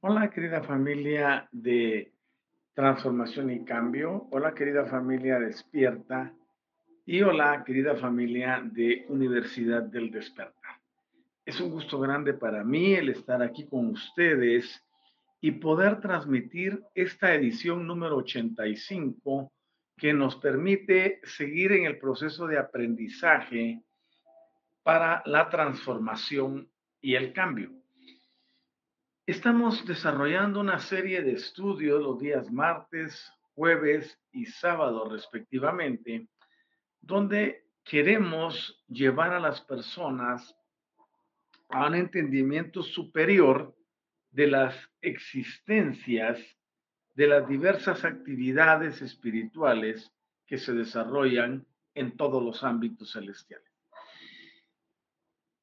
Hola querida familia de Transformación y Cambio, hola querida familia Despierta y hola querida familia de Universidad del Despertar. Es un gusto grande para mí el estar aquí con ustedes y poder transmitir esta edición número 85 que nos permite seguir en el proceso de aprendizaje para la transformación y el cambio. Estamos desarrollando una serie de estudios los días martes, jueves y sábado respectivamente, donde queremos llevar a las personas a un entendimiento superior de las existencias de las diversas actividades espirituales que se desarrollan en todos los ámbitos celestiales.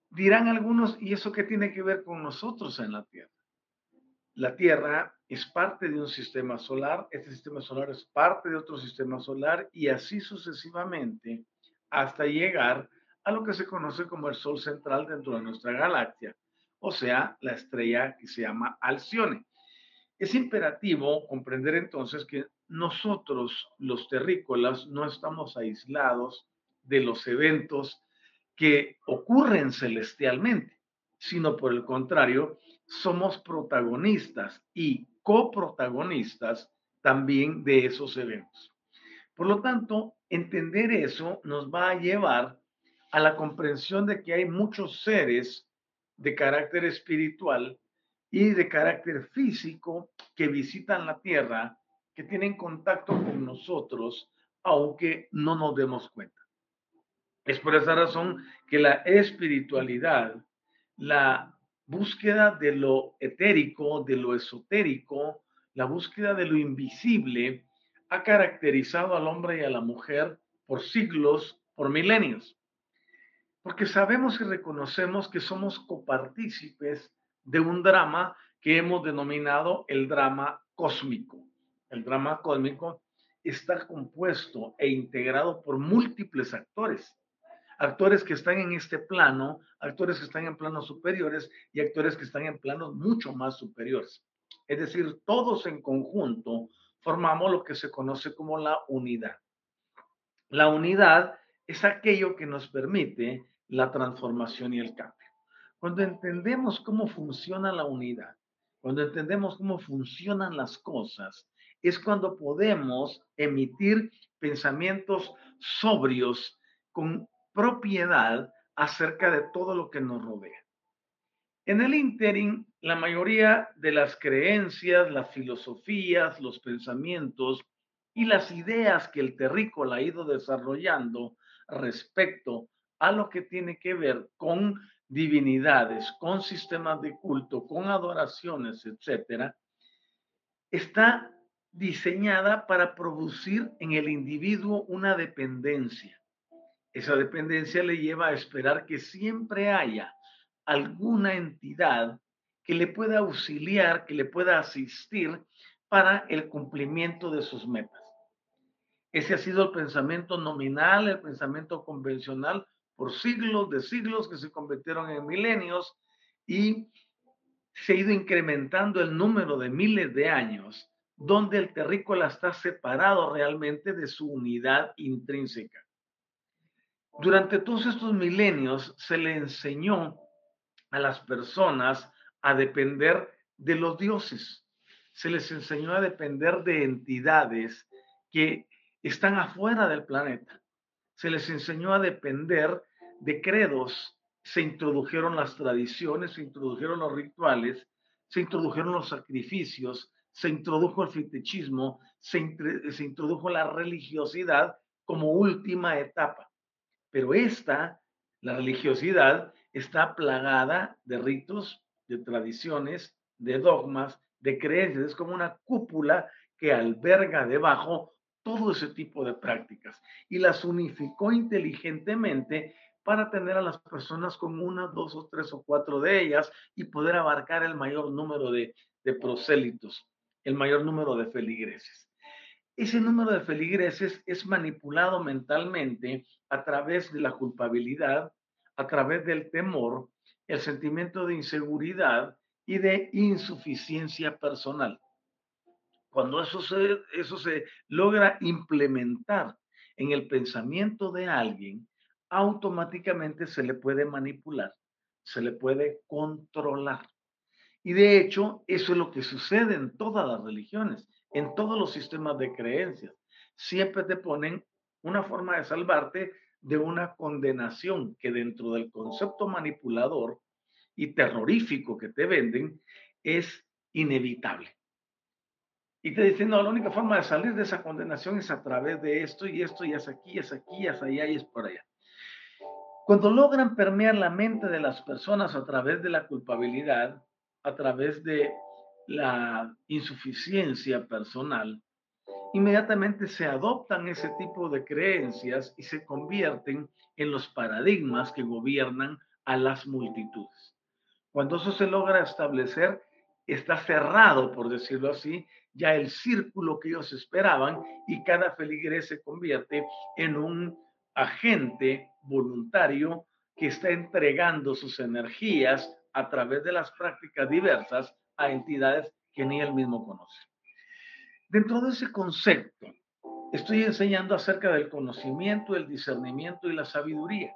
Dirán algunos, ¿y eso qué tiene que ver con nosotros en la Tierra? La Tierra es parte de un sistema solar, este sistema solar es parte de otro sistema solar y así sucesivamente hasta llegar a lo que se conoce como el Sol central dentro de nuestra galaxia, o sea, la estrella que se llama Alcione. Es imperativo comprender entonces que nosotros, los terrícolas, no estamos aislados de los eventos que ocurren celestialmente, sino por el contrario, somos protagonistas y coprotagonistas también de esos eventos. Por lo tanto, entender eso nos va a llevar a la comprensión de que hay muchos seres de carácter espiritual y de carácter físico que visitan la Tierra, que tienen contacto con nosotros, aunque no nos demos cuenta. Es por esa razón que la espiritualidad, la búsqueda de lo etérico, de lo esotérico, la búsqueda de lo invisible, ha caracterizado al hombre y a la mujer por siglos, por milenios. Porque sabemos y reconocemos que somos copartícipes de un drama que hemos denominado el drama cósmico. El drama cósmico está compuesto e integrado por múltiples actores actores que están en este plano, actores que están en planos superiores y actores que están en planos mucho más superiores. Es decir, todos en conjunto formamos lo que se conoce como la unidad. La unidad es aquello que nos permite la transformación y el cambio. Cuando entendemos cómo funciona la unidad, cuando entendemos cómo funcionan las cosas, es cuando podemos emitir pensamientos sobrios con propiedad acerca de todo lo que nos rodea. En el interim, la mayoría de las creencias, las filosofías, los pensamientos y las ideas que el terrícola ha ido desarrollando respecto a lo que tiene que ver con divinidades, con sistemas de culto, con adoraciones, etcétera, está diseñada para producir en el individuo una dependencia esa dependencia le lleva a esperar que siempre haya alguna entidad que le pueda auxiliar, que le pueda asistir para el cumplimiento de sus metas. Ese ha sido el pensamiento nominal, el pensamiento convencional por siglos de siglos que se convirtieron en milenios y se ha ido incrementando el número de miles de años donde el terrícola está separado realmente de su unidad intrínseca. Durante todos estos milenios se le enseñó a las personas a depender de los dioses. Se les enseñó a depender de entidades que están afuera del planeta. Se les enseñó a depender de credos. Se introdujeron las tradiciones, se introdujeron los rituales, se introdujeron los sacrificios, se introdujo el fetichismo, se, se introdujo la religiosidad como última etapa. Pero esta, la religiosidad, está plagada de ritos, de tradiciones, de dogmas, de creencias. Es como una cúpula que alberga debajo todo ese tipo de prácticas y las unificó inteligentemente para tener a las personas con una, dos o tres o cuatro de ellas y poder abarcar el mayor número de, de prosélitos, el mayor número de feligreses ese número de feligreses es manipulado mentalmente a través de la culpabilidad, a través del temor, el sentimiento de inseguridad y de insuficiencia personal. Cuando eso se, eso se logra implementar en el pensamiento de alguien, automáticamente se le puede manipular, se le puede controlar. Y de hecho, eso es lo que sucede en todas las religiones, en todos los sistemas de creencias. Siempre te ponen una forma de salvarte de una condenación que dentro del concepto manipulador y terrorífico que te venden es inevitable. Y te dicen, no, la única forma de salir de esa condenación es a través de esto y esto, y es aquí, es aquí, es allá y es por allá. Cuando logran permear la mente de las personas a través de la culpabilidad, a través de la insuficiencia personal, inmediatamente se adoptan ese tipo de creencias y se convierten en los paradigmas que gobiernan a las multitudes. Cuando eso se logra establecer, está cerrado, por decirlo así, ya el círculo que ellos esperaban y cada feligrés se convierte en un agente voluntario que está entregando sus energías a través de las prácticas diversas a entidades que ni él mismo conoce. Dentro de ese concepto, estoy enseñando acerca del conocimiento, el discernimiento y la sabiduría,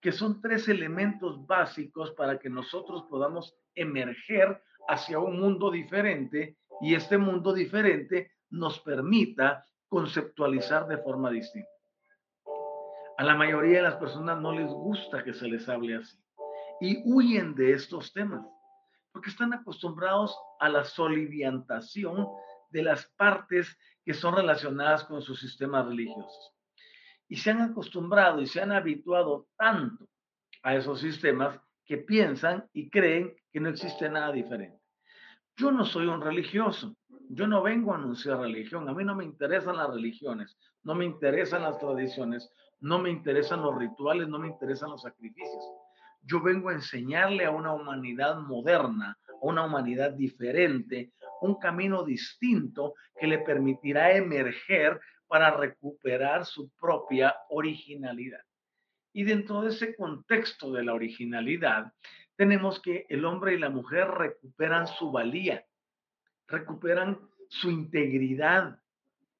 que son tres elementos básicos para que nosotros podamos emerger hacia un mundo diferente y este mundo diferente nos permita conceptualizar de forma distinta. A la mayoría de las personas no les gusta que se les hable así y huyen de estos temas porque están acostumbrados a la soliviantación de las partes que son relacionadas con sus sistemas religiosos. Y se han acostumbrado y se han habituado tanto a esos sistemas que piensan y creen que no existe nada diferente. Yo no soy un religioso, yo no vengo a anunciar religión, a mí no me interesan las religiones, no me interesan las tradiciones, no me interesan los rituales, no me interesan los sacrificios. Yo vengo a enseñarle a una humanidad moderna, a una humanidad diferente, un camino distinto que le permitirá emerger para recuperar su propia originalidad. Y dentro de ese contexto de la originalidad, tenemos que el hombre y la mujer recuperan su valía, recuperan su integridad,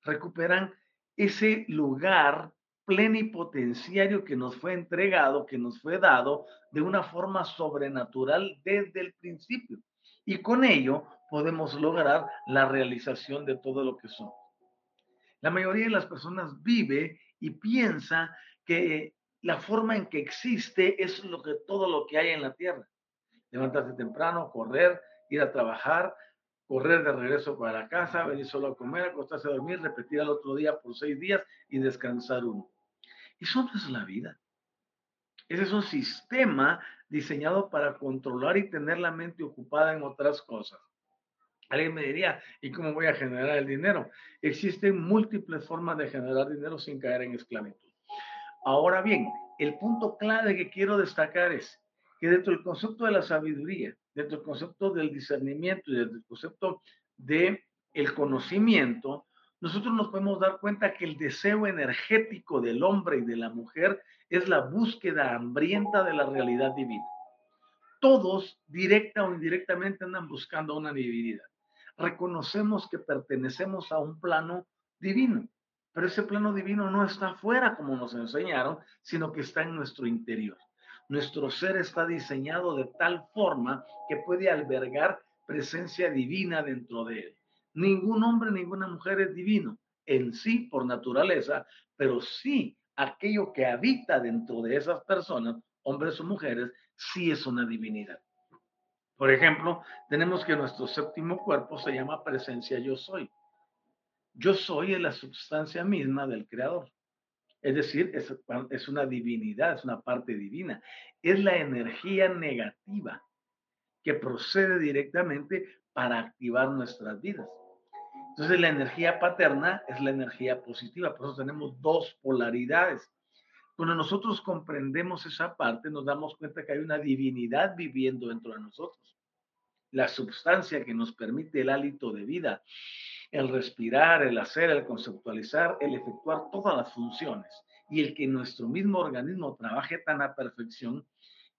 recuperan ese lugar plenipotenciario que nos fue entregado, que nos fue dado de una forma sobrenatural desde el principio. Y con ello podemos lograr la realización de todo lo que somos. La mayoría de las personas vive y piensa que la forma en que existe es lo que todo lo que hay en la tierra. Levantarse temprano, correr, ir a trabajar, correr de regreso para la casa, venir solo a comer, acostarse a dormir, repetir al otro día por seis días y descansar uno. Eso no es la vida. Ese es un sistema diseñado para controlar y tener la mente ocupada en otras cosas. Alguien me diría, ¿y cómo voy a generar el dinero? Existen múltiples formas de generar dinero sin caer en esclavitud. Ahora bien, el punto clave que quiero destacar es que dentro del concepto de la sabiduría, dentro del concepto del discernimiento y dentro del concepto de el conocimiento, nosotros nos podemos dar cuenta que el deseo energético del hombre y de la mujer es la búsqueda hambrienta de la realidad divina. Todos, directa o indirectamente, andan buscando una divinidad. Reconocemos que pertenecemos a un plano divino. Pero ese plano divino no está afuera como nos enseñaron, sino que está en nuestro interior. Nuestro ser está diseñado de tal forma que puede albergar presencia divina dentro de él. Ningún hombre, ninguna mujer es divino en sí por naturaleza, pero sí aquello que habita dentro de esas personas, hombres o mujeres, sí es una divinidad. Por ejemplo, tenemos que nuestro séptimo cuerpo se llama presencia yo soy. Yo soy la sustancia misma del Creador. Es decir, es, es, una divinidad, es una parte divina. Es la energía negativa que procede directamente para activar nuestras vidas. Entonces, la energía paterna es la energía positiva. Por eso tenemos dos polaridades. Cuando nosotros comprendemos esa parte, nos damos cuenta que hay una divinidad viviendo dentro de nosotros. La sustancia que nos permite el hálito de vida el respirar, el hacer, el conceptualizar, el efectuar todas las funciones y el que nuestro mismo organismo trabaje tan a perfección,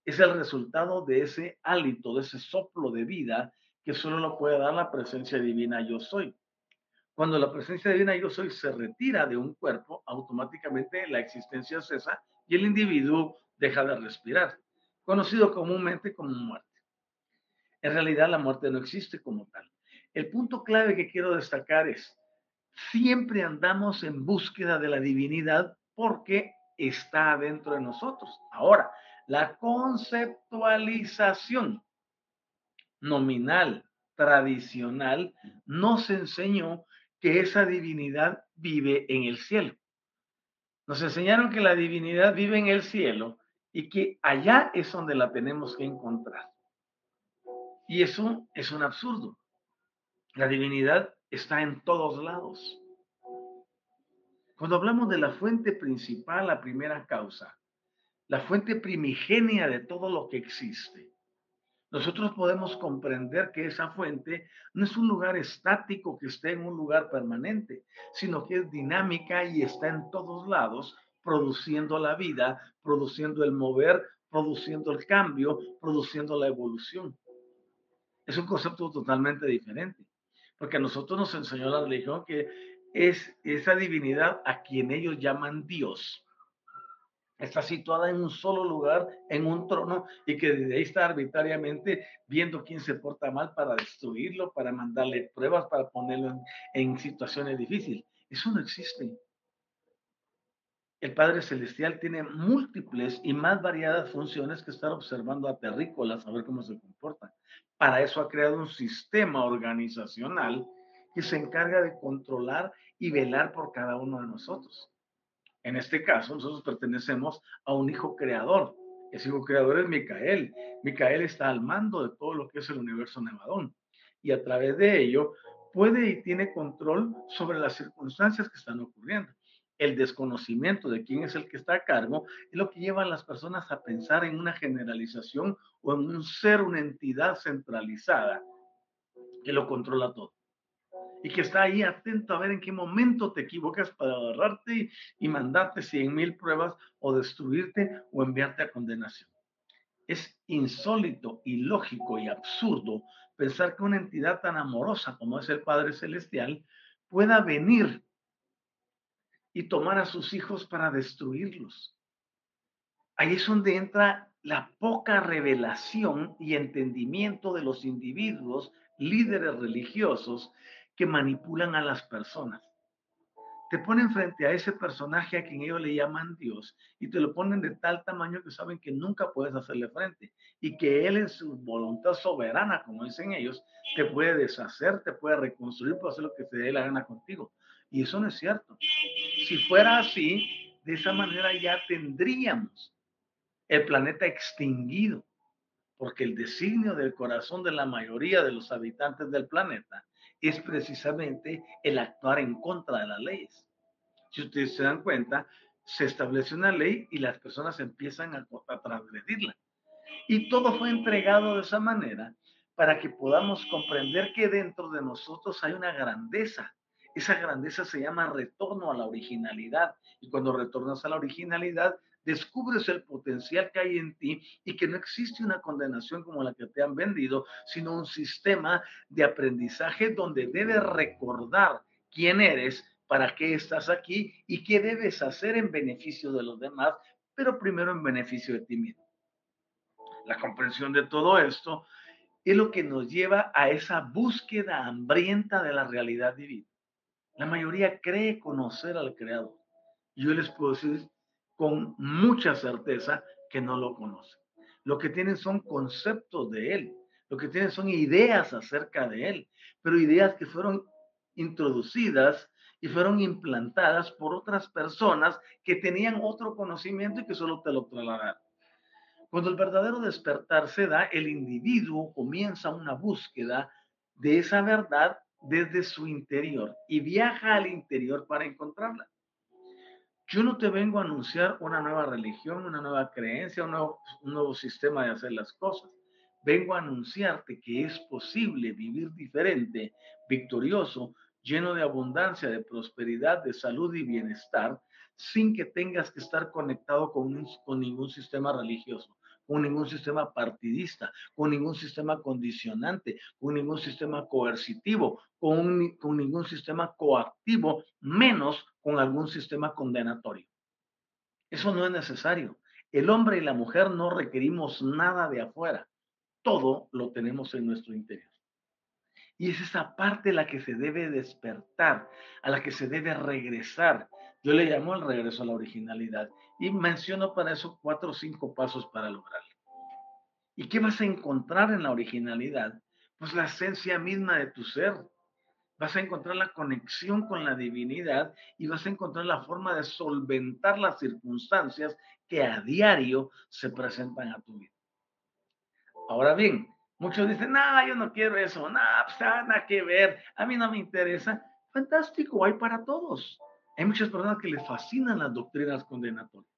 es el resultado de ese hálito, de ese soplo de vida que solo lo puede dar la presencia divina yo soy. Cuando la presencia divina yo soy se retira de un cuerpo, automáticamente la existencia cesa y el individuo deja de respirar, conocido comúnmente como muerte. En realidad la muerte no existe como tal. El punto clave que quiero destacar es, siempre andamos en búsqueda de la divinidad porque está dentro de nosotros. Ahora, la conceptualización nominal, tradicional, nos enseñó que esa divinidad vive en el cielo. Nos enseñaron que la divinidad vive en el cielo y que allá es donde la tenemos que encontrar. Y eso es un absurdo. La divinidad está en todos lados. Cuando hablamos de la fuente principal, la primera causa, la fuente primigenia de todo lo que existe, nosotros podemos comprender que esa fuente no es un lugar estático que esté en un lugar permanente, sino que es dinámica y está en todos lados, produciendo la vida, produciendo el mover, produciendo el cambio, produciendo la evolución. Es un concepto totalmente diferente, porque a nosotros nos enseñó la religión que es esa divinidad a quien ellos llaman Dios, está situada en un solo lugar, en un trono, y que desde ahí está arbitrariamente viendo quién se porta mal para destruirlo, para mandarle pruebas, para ponerlo en, situaciones difíciles. Eso no existe. El Padre Celestial tiene múltiples y más variadas funciones que estar observando a terrícolas, a ver cómo se comportan. Para eso ha creado un sistema organizacional que se encarga de controlar y velar por cada uno de nosotros. En este caso, nosotros pertenecemos a un hijo creador. Ese hijo creador es Micael. Micael está al mando de todo lo que es el universo Nevadón. Y a través de ello puede y tiene control sobre las circunstancias que están ocurriendo. El desconocimiento de quién es el que está a cargo es lo que lleva a las personas a pensar en una generalización o en un ser, una entidad centralizada que lo controla todo y que está ahí atento a ver en qué momento te equivocas para agarrarte y, mandarte cien mil pruebas o destruirte o enviarte a condenación. Es insólito, ilógico y absurdo pensar que una entidad tan amorosa como es el Padre Celestial pueda venir y tomar a sus hijos para destruirlos. Ahí es donde entra la poca revelación y entendimiento de los individuos, líderes religiosos, manipulan a las personas. Te ponen frente a ese personaje a quien ellos le llaman Dios y te lo ponen de tal tamaño que saben que nunca puedes hacerle frente y que Él en su voluntad soberana, como dicen ellos, te puede deshacer, te puede reconstruir, puede hacer lo que te dé la gana contigo. Y eso no es cierto. Si fuera así, de esa manera ya tendríamos el planeta extinguido, porque el designio del corazón de la mayoría de los habitantes del planeta es precisamente el actuar en contra de las leyes. Si ustedes se dan cuenta, se establece una ley y las personas empiezan a, a transgredirla. Y todo fue entregado de esa manera para que podamos comprender que dentro de nosotros hay una grandeza. Esa grandeza se llama retorno a la originalidad. Y cuando retornas a la originalidad, descubres el potencial que hay en ti y que no existe una condenación como la que te han vendido, sino un sistema de aprendizaje donde debes recordar quién eres, para qué estás aquí y qué debes hacer en beneficio de los demás, pero primero en beneficio de ti mismo. La comprensión de todo esto es lo que nos lleva a esa búsqueda hambrienta de la realidad divina. La mayoría cree conocer al Creador. Yo les puedo decir con mucha certeza que no lo conocen. Lo que tienen son conceptos de Él, lo que tienen son ideas acerca de Él, pero ideas que fueron introducidas y fueron implantadas por otras personas que tenían otro conocimiento y que solo te lo trasladaron. Cuando el verdadero despertar se da, el individuo comienza una búsqueda de esa verdad desde su interior y viaja al interior para encontrarla. Yo no te vengo a anunciar una nueva religión, una nueva creencia, un nuevo, sistema de hacer las cosas. Vengo a anunciarte que es posible vivir diferente, victorioso, lleno de abundancia, de prosperidad, de salud y bienestar, sin que tengas que estar conectado con, con ningún sistema religioso, con ningún sistema partidista, con ningún sistema condicionante, con ningún sistema coercitivo, con, con ningún sistema coactivo, menos con algún sistema condenatorio. Eso no es necesario. El hombre y la mujer no requerimos nada de afuera. Todo lo tenemos en nuestro interior. Y es esa parte la que se debe despertar, a la que se debe regresar. Yo le llamo el regreso a la originalidad y menciono para eso cuatro o cinco pasos para lograrlo. ¿Y qué vas a encontrar en la originalidad? Pues la esencia misma de tu ser. Vas a encontrar la conexión con la divinidad y vas a encontrar la forma de solventar las circunstancias que a diario se presentan a tu vida. Ahora bien, muchos dicen, no, yo no quiero eso, no, pues nada que ver, a mí no me interesa. Fantástico, hay para todos. Hay muchas personas que les fascinan las doctrinas condenatorias.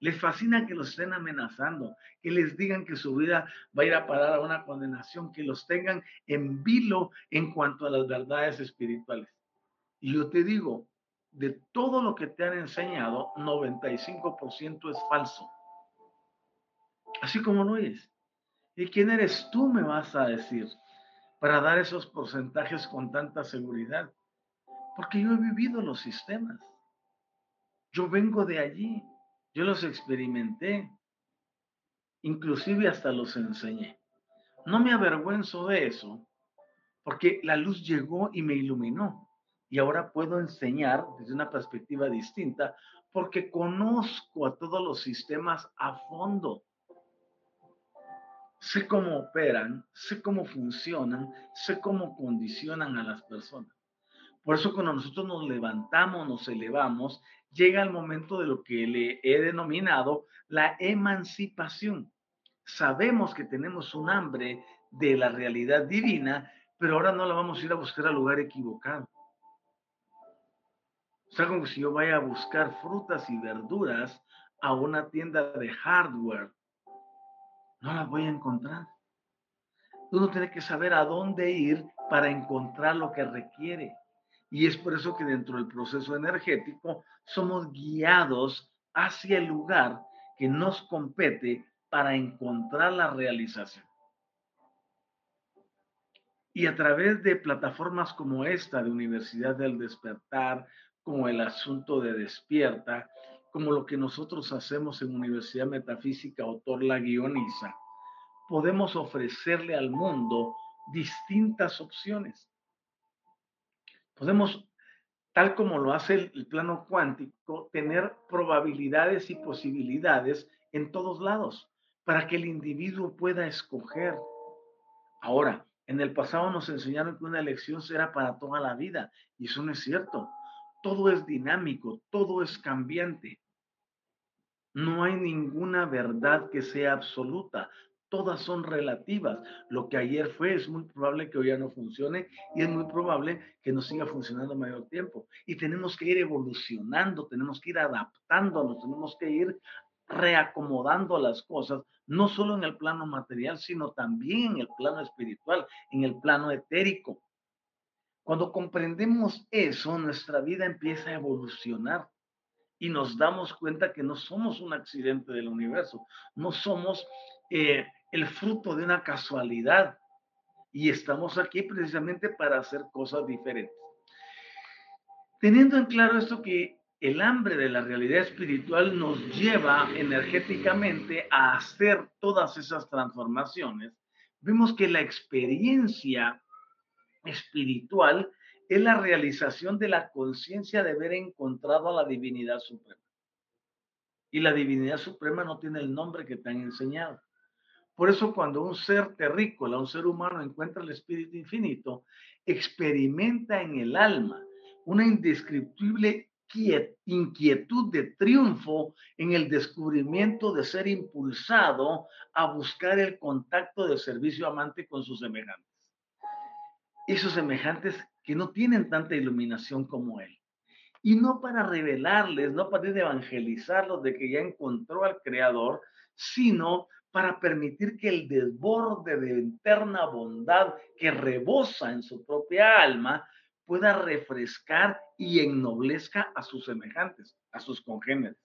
Les fascina que los estén amenazando, que les digan que su vida va a ir a parar a una condenación, que los tengan en vilo en cuanto a las verdades espirituales. Y yo te digo, de todo lo que te han enseñado, 95% es falso. Así como lo es. ¿Y quién eres tú, me vas a decir, para dar esos porcentajes con tanta seguridad? Porque yo he vivido los sistemas. Yo vengo de allí. Yo los experimenté. Inclusive hasta los enseñé. No me avergüenzo de eso, porque la luz llegó y me iluminó. Y ahora puedo enseñar desde una perspectiva distinta, porque conozco a todos los sistemas a fondo. Sé cómo operan, sé cómo funcionan, sé cómo condicionan a las personas. Por eso cuando nosotros nos levantamos, nos elevamos, llega el momento de lo que le he denominado la emancipación. Sabemos que tenemos un hambre de la realidad divina, pero ahora no la vamos a ir a buscar al lugar equivocado. O sea, como si yo vaya a buscar frutas y verduras a una tienda de hardware. No las voy a encontrar. Uno tiene que saber a dónde ir para encontrar lo que requiere. Y es por eso que dentro del proceso energético somos guiados hacia el lugar que nos compete para encontrar la realización. Y a través de plataformas como esta de Universidad del Despertar, como el asunto de Despierta, como lo que nosotros hacemos en Universidad Metafísica Autor la Guioniza, podemos ofrecerle al mundo distintas opciones. Podemos, tal como lo hace el, plano cuántico, tener probabilidades y posibilidades en todos lados para que el individuo pueda escoger. Ahora, en el pasado nos enseñaron que una elección será para toda la vida y eso no es cierto. Todo es dinámico, todo es cambiante. No hay ninguna verdad que sea absoluta todas son relativas. Lo que ayer fue es muy probable que hoy ya no funcione y es muy probable que no siga funcionando mayor tiempo. Y tenemos que ir evolucionando, tenemos que ir adaptándonos, tenemos que ir reacomodando las cosas, no solo en el plano material, sino también en el plano espiritual, en el plano etérico. Cuando comprendemos eso, nuestra vida empieza a evolucionar y nos damos cuenta que no somos un accidente del universo, no somos eh, el fruto de una casualidad y estamos aquí precisamente para hacer cosas diferentes. Teniendo en claro esto que el hambre de la realidad espiritual nos lleva energéticamente a hacer todas esas transformaciones, vemos que la experiencia espiritual es la realización de la conciencia de haber encontrado a la divinidad suprema. Y la divinidad suprema no tiene el nombre que te han enseñado. Por eso cuando un ser terrícola, un ser humano encuentra el espíritu infinito, experimenta en el alma una indescriptible inquietud de triunfo en el descubrimiento de ser impulsado a buscar el contacto de servicio amante con sus semejantes. Esos semejantes que no tienen tanta iluminación como él. Y no para revelarles, no para evangelizarlos de que ya encontró al Creador, sino para permitir que el desborde de interna bondad que rebosa en su propia alma pueda refrescar y ennoblezca a sus semejantes, a sus congéneres.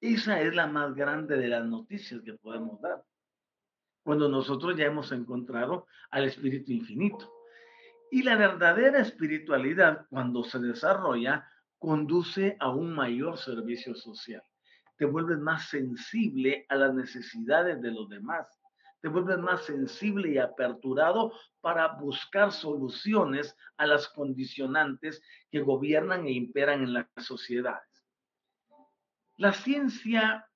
Esa es la más grande de las noticias que podemos dar. Cuando nosotros ya hemos encontrado al Espíritu Infinito. Y la verdadera espiritualidad, cuando se desarrolla, conduce a un mayor servicio social. Te vuelves más sensible a las necesidades de los demás. Te vuelves más sensible y aperturado para buscar soluciones a las condicionantes que gobiernan e imperan en las sociedades. La ciencia,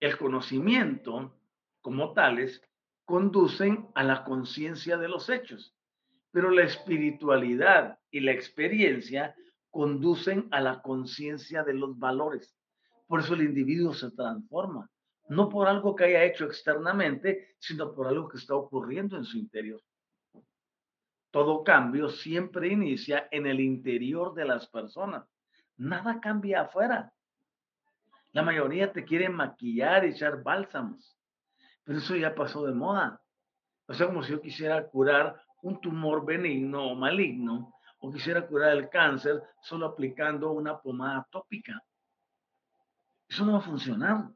el conocimiento como tales, conducen a la conciencia de los hechos, pero la espiritualidad y la experiencia conducen a la conciencia de los valores. Por eso el individuo se transforma, no por algo que haya hecho externamente, sino por algo que está ocurriendo en su interior. Todo cambio siempre inicia en el interior de las personas. Nada cambia afuera. La mayoría te quiere maquillar echar bálsamos, pero eso ya pasó de moda. O sea, como si yo quisiera curar un tumor benigno o maligno, o quisiera curar el cáncer solo aplicando una pomada tópica. Eso no va a funcionar.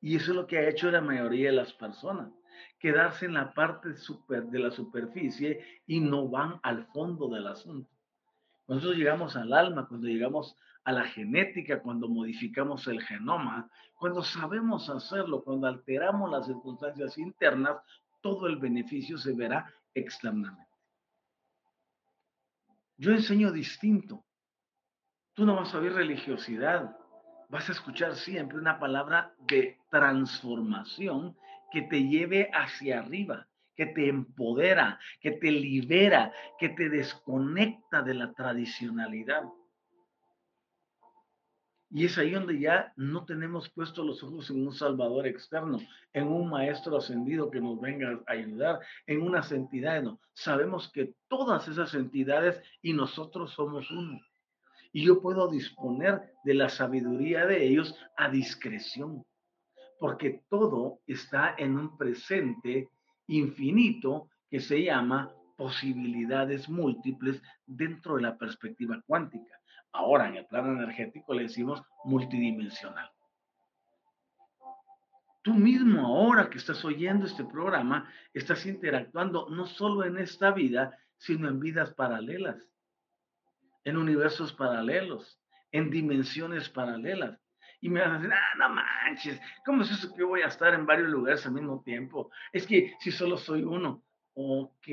Y eso es lo que ha hecho la mayoría de las personas. Quedarse en la parte de la superficie y no van al fondo del asunto. Nosotros llegamos al alma, cuando llegamos a la genética, cuando modificamos el genoma, cuando sabemos hacerlo, cuando alteramos las circunstancias internas, todo el beneficio se verá externamente. Yo enseño distinto. Tú no vas a oír religiosidad, vas a escuchar siempre una palabra de transformación que te lleve hacia arriba, que te empodera, que te libera, que te desconecta de la tradicionalidad. Y es ahí donde ya no tenemos puestos los ojos en un Salvador externo, en un Maestro ascendido que nos venga a ayudar, en unas entidades. Sabemos que todas esas entidades y nosotros somos uno. Y yo puedo disponer de la sabiduría de ellos a discreción, porque todo está en un presente infinito que se llama posibilidades múltiples dentro de la perspectiva cuántica. Ahora, en el plano energético le decimos multidimensional. Tú mismo ahora que estás oyendo este programa, estás interactuando no solo en esta vida, sino en vidas paralelas, en universos paralelos, en dimensiones paralelas. Y me vas a decir, ah, no manches, ¿cómo es eso que yo voy a estar en varios lugares al mismo tiempo? Es que si solo soy uno, ok,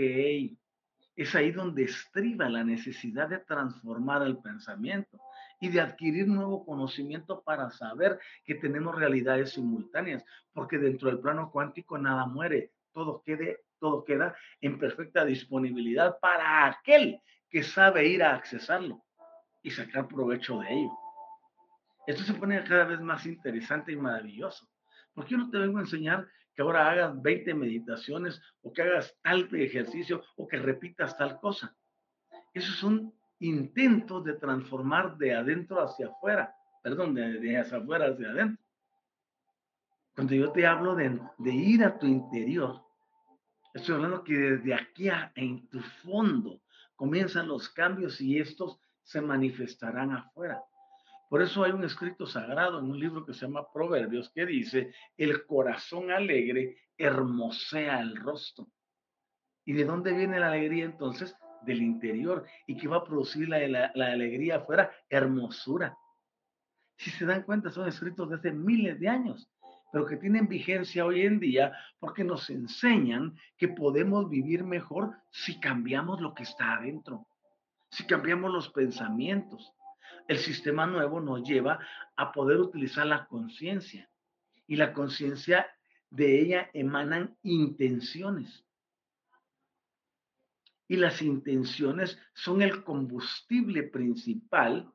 es ahí donde estriba la necesidad de transformar el pensamiento y de adquirir nuevo conocimiento para saber que tenemos realidades simultáneas, porque dentro del plano cuántico nada muere, todo, quede, todo queda en perfecta disponibilidad para aquel que sabe ir a accesarlo y sacar provecho de ello. Esto se pone cada vez más interesante y maravilloso. porque yo no te vengo a enseñar que ahora hagas 20 meditaciones o que hagas tal ejercicio o que repitas tal cosa. Esos son intentos de transformar de adentro hacia afuera, perdón, de, hacia afuera hacia adentro. Cuando yo te hablo de, de ir a tu interior, estoy hablando que desde aquí en tu fondo comienzan los cambios y estos se manifestarán afuera. Por eso hay un escrito sagrado en un libro que se llama Proverbios que dice, el corazón alegre hermosea el rostro. ¿Y de dónde viene la alegría entonces? Del interior. ¿Y qué va a producir la, alegría afuera? Hermosura. Si se dan cuenta, son escritos desde miles de años, pero que tienen vigencia hoy en día porque nos enseñan que podemos vivir mejor si cambiamos lo que está adentro, si cambiamos los pensamientos, el sistema nuevo nos lleva a poder utilizar la conciencia. Y la conciencia de ella emanan intenciones. Y las intenciones son el combustible principal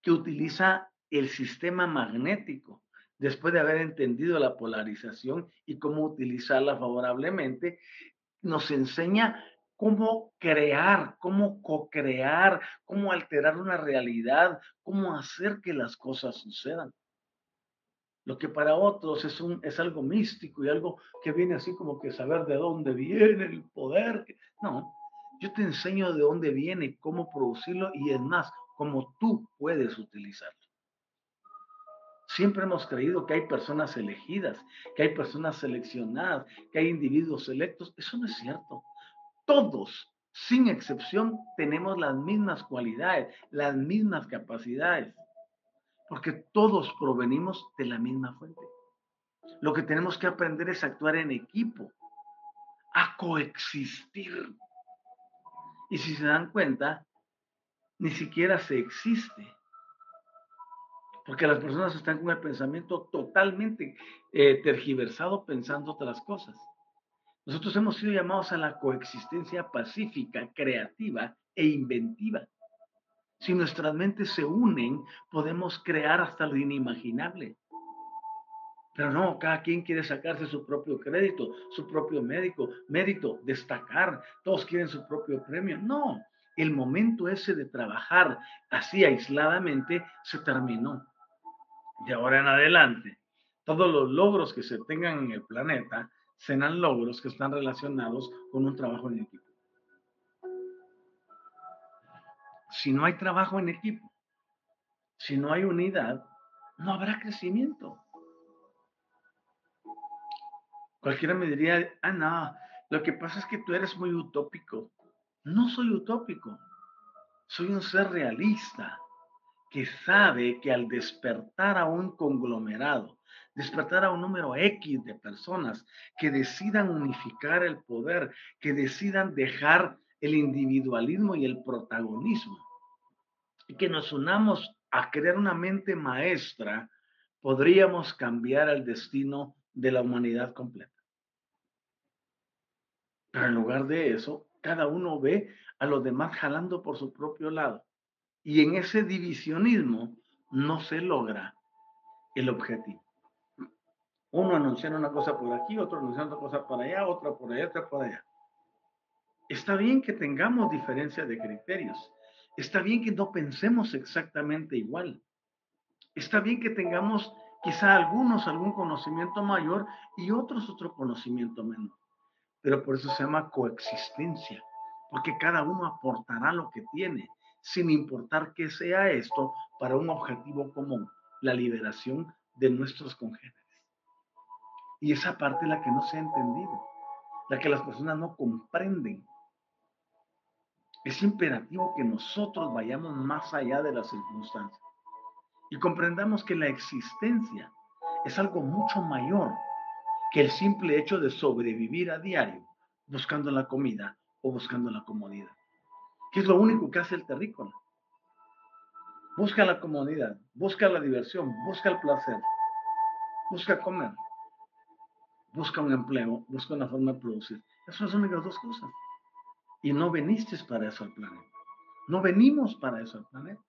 que utiliza el sistema magnético. Después de haber entendido la polarización y cómo utilizarla favorablemente, nos enseña cómo crear, cómo co-crear, cómo alterar una realidad, cómo hacer que las cosas sucedan. Lo que para otros es, algo místico y algo que viene así como que saber de dónde viene el poder. No, yo te enseño de dónde viene, cómo producirlo y es más, cómo tú puedes utilizarlo. Siempre hemos creído que hay personas elegidas, que hay personas seleccionadas, que hay individuos selectos. Eso no es cierto. Todos, sin excepción, tenemos las mismas cualidades, las mismas capacidades, porque todos provenimos de la misma fuente. Lo que tenemos que aprender es actuar en equipo, a coexistir. Y si se dan cuenta, ni siquiera se existe porque las personas están con el pensamiento totalmente eh, tergiversado pensando otras cosas. Nosotros hemos sido llamados a la coexistencia pacífica, creativa e inventiva. Si nuestras mentes se unen, podemos crear hasta lo inimaginable. Pero no, cada quien quiere sacarse su propio crédito, su propio médico, mérito, destacar. Todos quieren su propio premio. No, el momento ese de trabajar así aisladamente se terminó de ahora en adelante, todos los logros que se tengan en el planeta serán logros que están relacionados con un trabajo en equipo. Si no hay trabajo en equipo, si no hay unidad, no habrá crecimiento. Cualquiera me diría, ah, no, lo que pasa es que tú eres muy utópico. No soy utópico, soy un ser realista que sabe que al despertar a un conglomerado, despertar a un número X de personas que decidan unificar el poder, que decidan dejar el individualismo y el protagonismo, y que nos unamos a crear una mente maestra, podríamos cambiar el destino de la humanidad completa. Pero en lugar de eso, cada uno ve a los demás jalando por su propio lado. Y en ese divisionismo no se logra el objetivo. Uno anunciando una cosa por aquí, otro anunciando otra cosa por allá, otra por allá, otra por allá. Está bien que tengamos diferencia de criterios. Está bien que no pensemos exactamente igual. Está bien que tengamos quizá algunos algún conocimiento mayor y otros otro conocimiento menor. Pero por eso se llama coexistencia, porque cada uno aportará lo que tiene sin importar que sea esto para un objetivo común, la liberación de nuestros congéneres. Y esa parte es la que no se ha entendido, la que las personas no comprenden. Es imperativo que nosotros vayamos más allá de las circunstancias y comprendamos que la existencia es algo mucho mayor que el simple hecho de sobrevivir a diario buscando la comida o buscando la comodidad que es lo único que hace el terrícola. Busca la comodidad, busca la diversión, busca el placer, busca comer, busca un empleo, busca una forma de producir. Esas son las únicas dos cosas. Y no veniste para eso al planeta. No venimos para eso al planeta.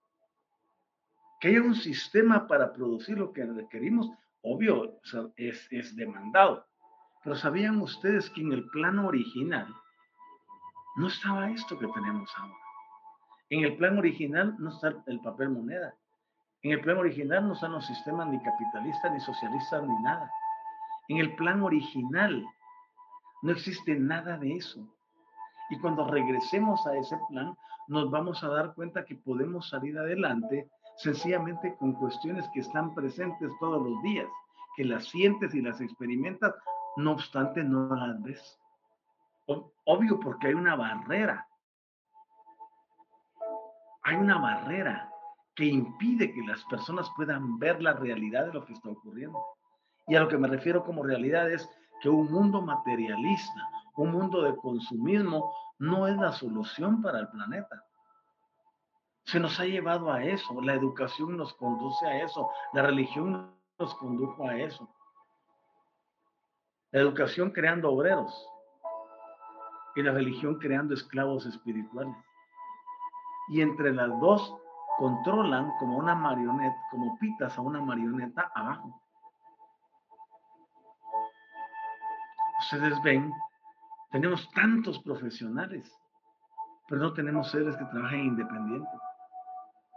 Que haya un sistema para producir lo que requerimos, obvio, es, es demandado. Pero ¿sabían ustedes que en el plano original, no estaba esto que tenemos ahora. En el plan original no está el papel moneda. En el plan original no están los sistemas ni capitalistas, ni socialistas, ni nada. En el plan original no existe nada de eso. Y cuando regresemos a ese plan, nos vamos a dar cuenta que podemos salir adelante sencillamente con cuestiones que están presentes todos los días, que las sientes y las experimentas, no obstante no las ves. Obvio porque hay una barrera. Hay una barrera que impide que las personas puedan ver la realidad de lo que está ocurriendo. Y a lo que me refiero como realidad es que un mundo materialista, un mundo de consumismo, no es la solución para el planeta. Se nos ha llevado a eso, la educación nos conduce a eso, la religión nos condujo a eso. La educación creando obreros, y la religión creando esclavos espirituales. Y entre las dos controlan como una marioneta, como pitas a una marioneta abajo. Ustedes ven, tenemos tantos profesionales, pero no tenemos seres que trabajen independiente.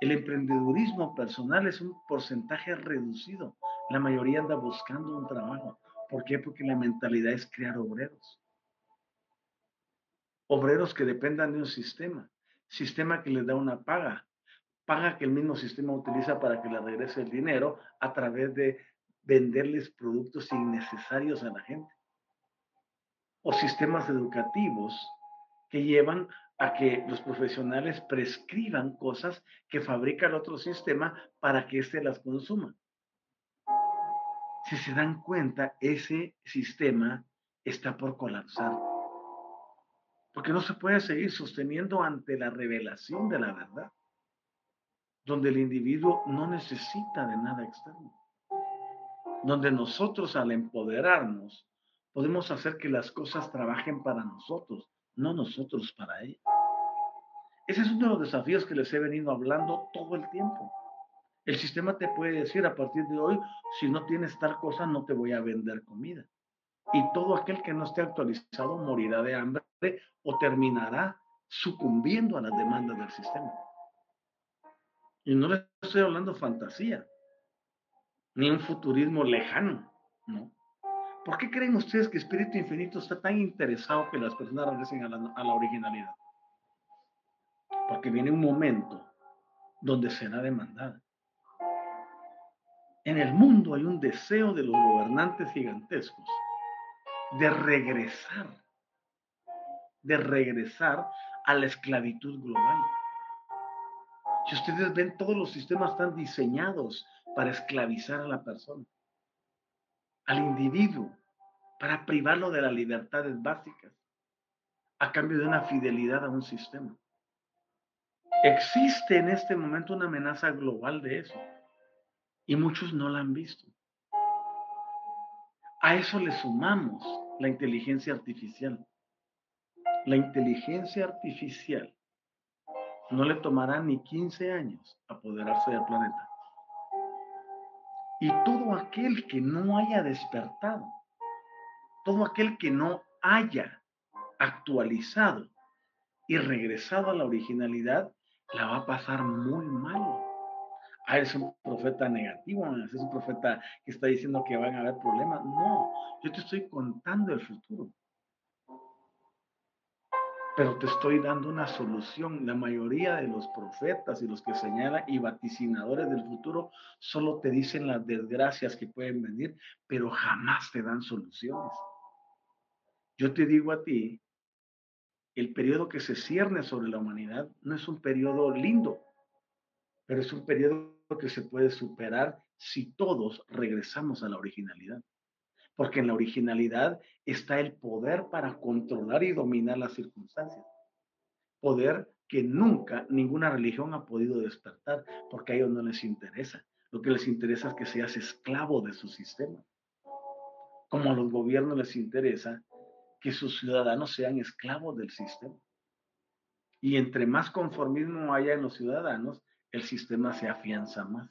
El emprendedurismo personal es un porcentaje reducido. La mayoría anda buscando un trabajo. ¿Por qué? Porque la mentalidad es crear obreros obreros que dependan de un sistema, sistema que les da una paga, paga que el mismo sistema utiliza para que le regrese el dinero a través de venderles productos innecesarios a la gente. O sistemas educativos que llevan a que los profesionales prescriban cosas que fabrica el otro sistema para que éste las consuma. Si se dan cuenta, ese sistema está por colapsar. Porque no se puede seguir sosteniendo ante la revelación de la verdad, donde el individuo no necesita de nada externo, donde nosotros al empoderarnos podemos hacer que las cosas trabajen para nosotros, no nosotros para ellos. Ese es uno de los desafíos que les he venido hablando todo el tiempo. El sistema te puede decir a partir de hoy, si no tienes tal cosa, no te voy a vender comida. Y todo aquel que no esté actualizado morirá de hambre o terminará sucumbiendo a las demandas del sistema. Y no les estoy hablando fantasía, ni un futurismo lejano, ¿no? ¿Por qué creen ustedes que Espíritu Infinito está tan interesado que las personas regresen a la, a la originalidad? Porque viene un momento donde será demandada. En el mundo hay un deseo de los gobernantes gigantescos de regresar, de regresar a la esclavitud global. Si ustedes ven, todos los sistemas están diseñados para esclavizar a la persona, al individuo, para privarlo de las libertades básicas, a cambio de una fidelidad a un sistema. Existe en este momento una amenaza global de eso y muchos no la han visto. A eso le sumamos la inteligencia artificial. La inteligencia artificial no le tomará ni 15 años apoderarse del planeta. Y todo aquel que no haya despertado, todo aquel que no haya actualizado y regresado a la originalidad, la va a pasar muy mal. Ah, es un profeta negativo, es un profeta que está diciendo que van a haber problemas. No, yo te estoy contando el futuro. Pero te estoy dando una solución. La mayoría de los profetas y los que señalan y vaticinadores del futuro solo te dicen las desgracias que pueden venir, pero jamás te dan soluciones. Yo te digo a ti el periodo que se cierne sobre la humanidad no es un periodo lindo, pero es un periodo que se puede superar si todos regresamos a la originalidad. Porque en la originalidad está el poder para controlar y dominar las circunstancias. Poder que nunca ninguna religión ha podido despertar, porque a ellos no les interesa. Lo que les interesa es que seas esclavo de su sistema. Como a los gobiernos les interesa que sus ciudadanos sean esclavos del sistema. Y entre más conformismo haya en los ciudadanos, el sistema se afianza más.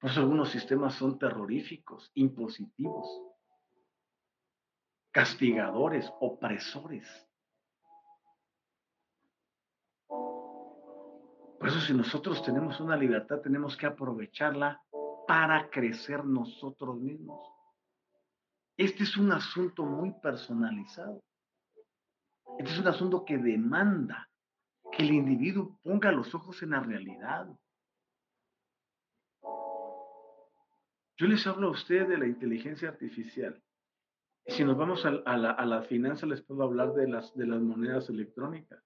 Por eso algunos sistemas son terroríficos, impositivos, castigadores, opresores. Por eso si nosotros tenemos una libertad, tenemos que aprovecharla para crecer nosotros mismos. Este es un asunto muy personalizado. Este es un asunto que demanda que el individuo ponga los ojos en la realidad. Yo les hablo a ustedes de la inteligencia artificial. Si nos vamos a, la, a finanza, les puedo hablar de las, de las monedas electrónicas.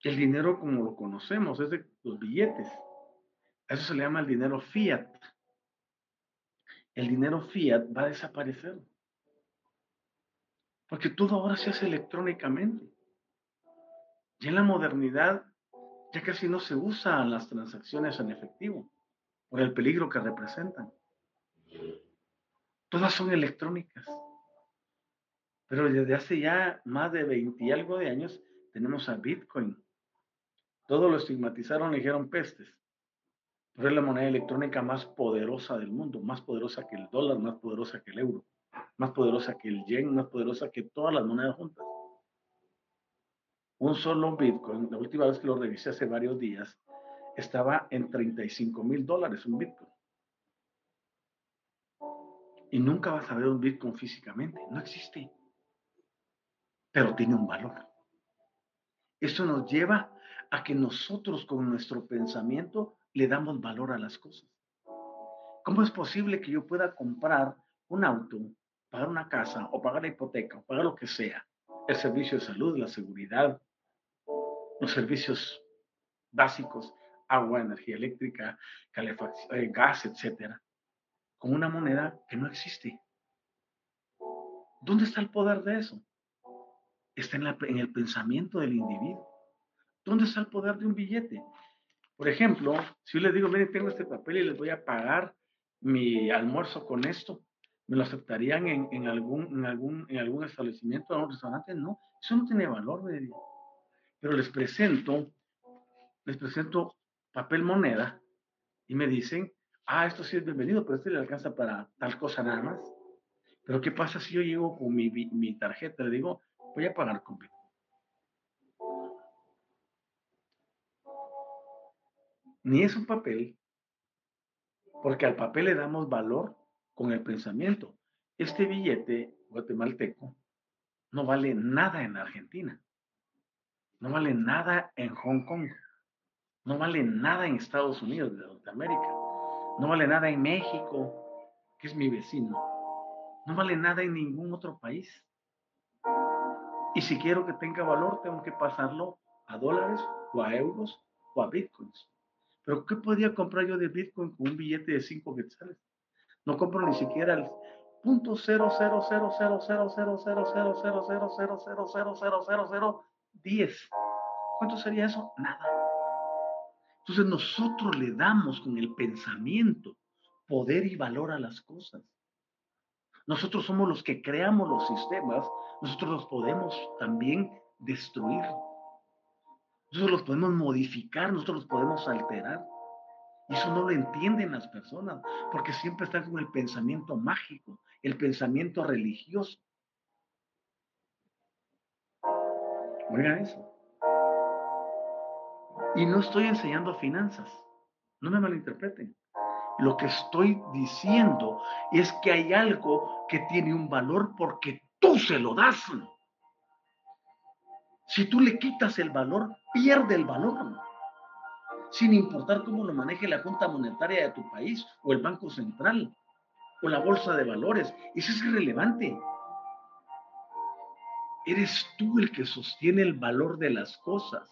El dinero como lo conocemos es de los billetes. eso se le llama el dinero fiat el dinero fiat va a desaparecer. Porque todo ahora se hace electrónicamente. Y en la modernidad ya casi no se usan las transacciones en efectivo por el peligro que representan. Todas son electrónicas. Pero desde hace ya más de 20 y algo de años tenemos a Bitcoin. Todo lo estigmatizaron, le dijeron pestes es la moneda electrónica más poderosa del mundo, más poderosa que el dólar, más poderosa que el euro, más poderosa que el yen, más poderosa que todas las monedas juntas. Un solo Bitcoin, la última vez que lo revisé hace varios días, estaba en 35 mil dólares un Bitcoin. Y nunca vas a ver un Bitcoin físicamente, no existe. Pero tiene un valor. Eso nos lleva a que nosotros con nuestro pensamiento le damos valor a las cosas. ¿Cómo es posible que yo pueda comprar un auto, pagar una casa o pagar la hipoteca o pagar lo que sea? El servicio de salud, la seguridad, los servicios básicos, agua, energía eléctrica, calefacción, eh, gas, etcétera, con una moneda que no existe. ¿Dónde está el poder de eso? Está en, el pensamiento del individuo. ¿Dónde está el poder de un billete? Por ejemplo, si yo les digo, miren, tengo este papel y les voy a pagar mi almuerzo con esto, ¿me lo aceptarían en, algún, en, algún, en algún establecimiento, en un restaurante? No, eso no tiene valor, medio. Pero les presento, les presento papel moneda y me dicen, ah, esto sí es bienvenido, pero este le alcanza para tal cosa nada más. Pero ¿qué pasa si yo llego con mi, mi tarjeta? Le digo, voy a pagar con Bitcoin. Ni es un papel, porque al papel le damos valor con el pensamiento. Este billete guatemalteco no vale nada en Argentina, no vale nada en Hong Kong, no vale nada en Estados Unidos de Norteamérica, no vale nada en México, que es mi vecino, no vale nada en ningún otro país. Y si quiero que tenga valor, tengo que pasarlo a dólares o a euros o a bitcoins. Pero ¿qué podría comprar yo de Bitcoin con un billete de 5 quetzales? No compro ni siquiera el punto cero cero cero cero cero cero cero cero cero cero cero cero cero cero cero cero diez. ¿Cuánto sería eso? Nada. Entonces nosotros le damos con el pensamiento poder y valor a las cosas. Nosotros somos los que creamos los sistemas, nosotros los podemos también destruir. Nosotros los podemos modificar, nosotros los podemos alterar. Y eso no lo entienden las personas, porque siempre están con el pensamiento mágico, el pensamiento religioso. Oigan eso. Y no estoy enseñando finanzas, no me malinterpreten. Lo que estoy diciendo es que hay algo que tiene un valor porque tú se lo das. Si tú le quitas el valor, pierde el valor. Sin importar cómo lo maneje la Junta Monetaria de tu país o el Banco Central o la Bolsa de Valores. Eso es irrelevante. Eres tú el que sostiene el valor de las cosas.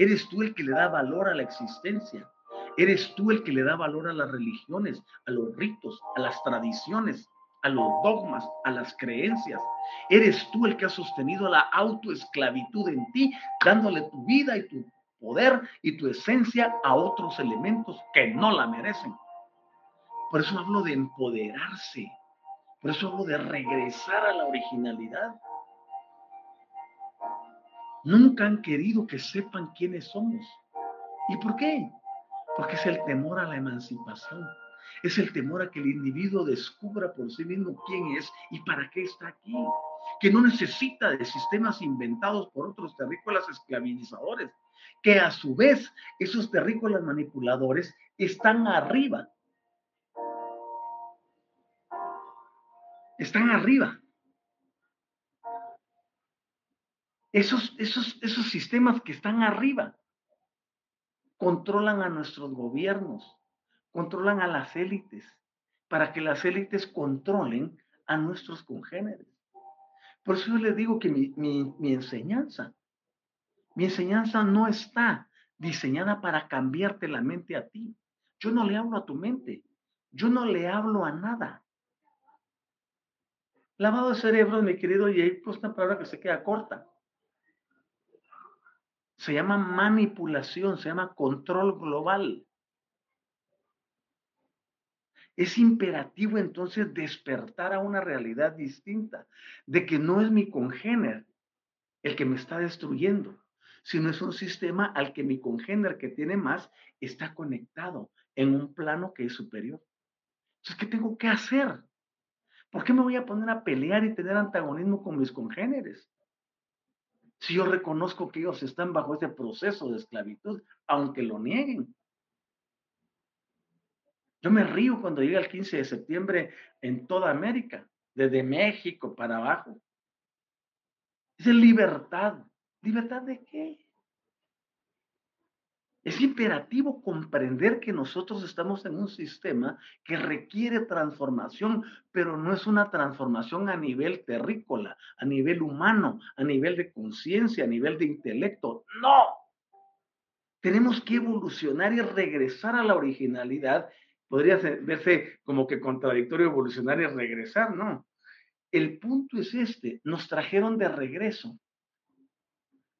Eres tú el que le da valor a la existencia. Eres tú el que le da valor a las religiones, a los ritos, a las tradiciones, a los dogmas, a las creencias. Eres tú el que ha sostenido la autoesclavitud en ti, dándole tu vida y tu poder y tu esencia a otros elementos que no la merecen. Por eso hablo de empoderarse. Por eso hablo de regresar a la originalidad. Nunca han querido que sepan quiénes somos. ¿Y por qué? Porque es el temor a la emancipación. Es el temor a que el individuo descubra por sí mismo quién es y para qué está aquí. Que no necesita de sistemas inventados por otros terrícolas esclavizadores. Que a su vez esos terrícolas manipuladores están arriba. Están arriba. Esos, esos, esos sistemas que están arriba controlan a nuestros gobiernos, controlan a las élites, para que las élites controlen a nuestros congéneres. Por eso yo les digo que mi, mi enseñanza, mi enseñanza no está diseñada para cambiarte la mente a ti. Yo no le hablo a tu mente, yo no le hablo a nada. Lavado de cerebro, mi querido Jay, pues una palabra que se queda corta. Se llama manipulación, se llama control global. Es imperativo entonces despertar a una realidad distinta, de que no es mi congéner el que me está destruyendo, sino es un sistema al que mi congéner que tiene más está conectado en un plano que es superior. Entonces, ¿qué tengo que hacer? ¿Por qué me voy a poner a pelear y tener antagonismo con mis congéneres? Si yo reconozco que ellos están bajo ese proceso de esclavitud, aunque lo nieguen. Yo me río cuando llega el 15 de septiembre en toda América, desde México para abajo. Dice libertad. ¿Libertad de qué? Es imperativo comprender que nosotros estamos en un sistema que requiere transformación, pero no es una transformación a nivel terrícola, a nivel humano, a nivel de conciencia, a nivel de intelecto. No. Tenemos que evolucionar y regresar a la originalidad. Podría verse como que contradictorio evolucionar y regresar, no. El punto es este, nos trajeron de regreso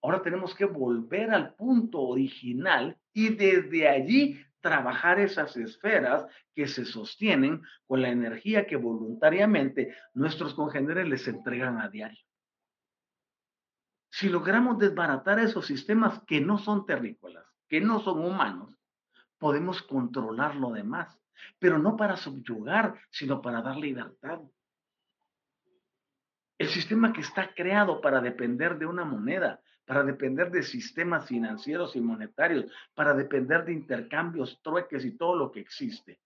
Ahora tenemos que volver al punto original y desde allí trabajar esas esferas que se sostienen con la energía que voluntariamente nuestros congéneres les entregan a diario. Si logramos desbaratar esos sistemas que no son terrícolas, que no son humanos, podemos controlar lo demás, pero no para subyugar, sino para dar libertad. El sistema que está creado para depender de una moneda, para depender de sistemas financieros y monetarios, para depender de intercambios, trueques y todo lo que existe.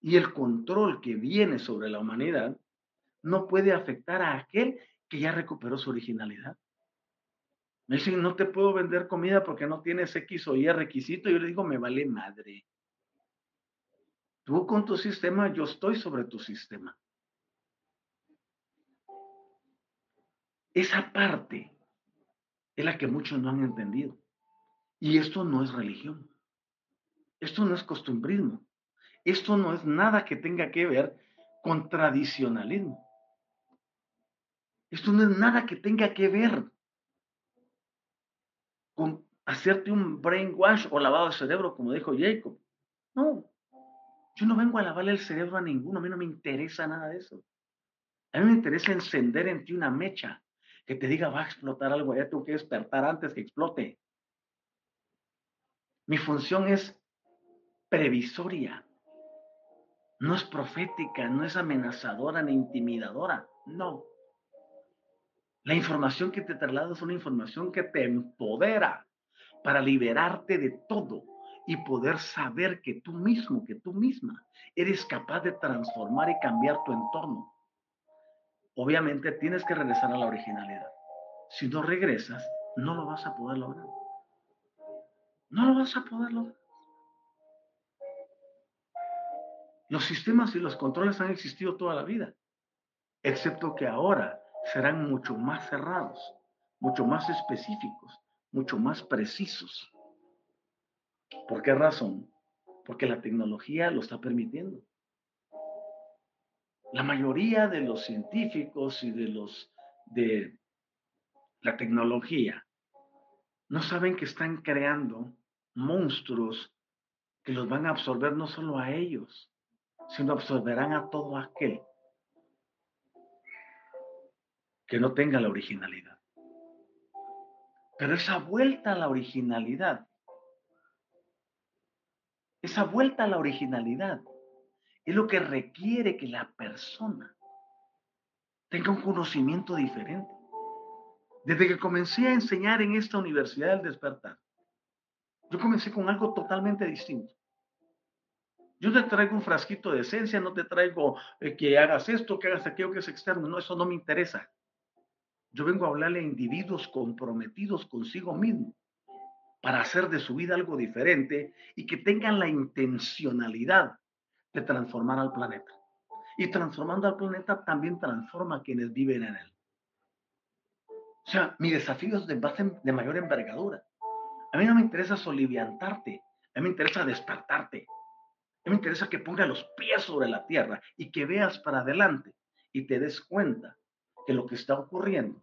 Y el control que viene sobre la humanidad no puede afectar a aquel que ya recuperó su originalidad. Me dicen, no te puedo vender comida porque no tienes X o Y requisito. Yo le digo, me vale madre. Tú con tu sistema, yo estoy sobre tu sistema. Esa parte es la que muchos no han entendido. Y esto no es religión. Esto no es costumbrismo. Esto no es nada que tenga que ver con tradicionalismo. Esto no es nada que tenga que ver con hacerte un brainwash o lavado de cerebro, como dijo Jacob. No, yo no vengo a lavarle el cerebro a ninguno, a mí no me interesa nada de eso. A mí me interesa encender en ti una mecha que te diga va a explotar algo, ya tengo que despertar antes que explote. Mi función es previsoria, no es profética, no es amenazadora ni intimidadora, no. La información que te traslado es una información que te empodera para liberarte de todo y poder saber que tú mismo, que tú misma, eres capaz de transformar y cambiar tu entorno obviamente tienes que regresar a la originalidad. Si no regresas, no lo vas a poder lograr. No lo vas a poder lograr. Los sistemas y los controles han existido toda la vida, excepto que ahora serán mucho más cerrados, mucho más específicos, mucho más precisos. ¿Por qué razón? Porque la tecnología lo está permitiendo. La mayoría de los científicos y de los de la tecnología no saben que están creando monstruos que los van a absorber no solo a ellos, sino absorberán a todo aquel que no tenga la originalidad. Pero esa vuelta a la originalidad, esa vuelta a la originalidad es lo que requiere que la persona tenga un conocimiento diferente. Desde que comencé a enseñar en esta universidad del despertar, yo comencé con algo totalmente distinto. Yo te traigo un frasquito de esencia, no te traigo eh, que hagas esto, que hagas aquello que es externo, no, eso no me interesa. Yo vengo a hablarle a individuos comprometidos consigo mismo para hacer de su vida algo diferente y que tengan la intencionalidad de transformar al planeta. Y transformando al planeta también transforma a quienes viven en él. O sea, mi desafío es de, base, de mayor envergadura. A mí no me interesa soliviantarte, a mí me interesa despertarte. A mí me interesa que ponga los pies sobre la tierra y que veas para adelante y te des cuenta que lo que está ocurriendo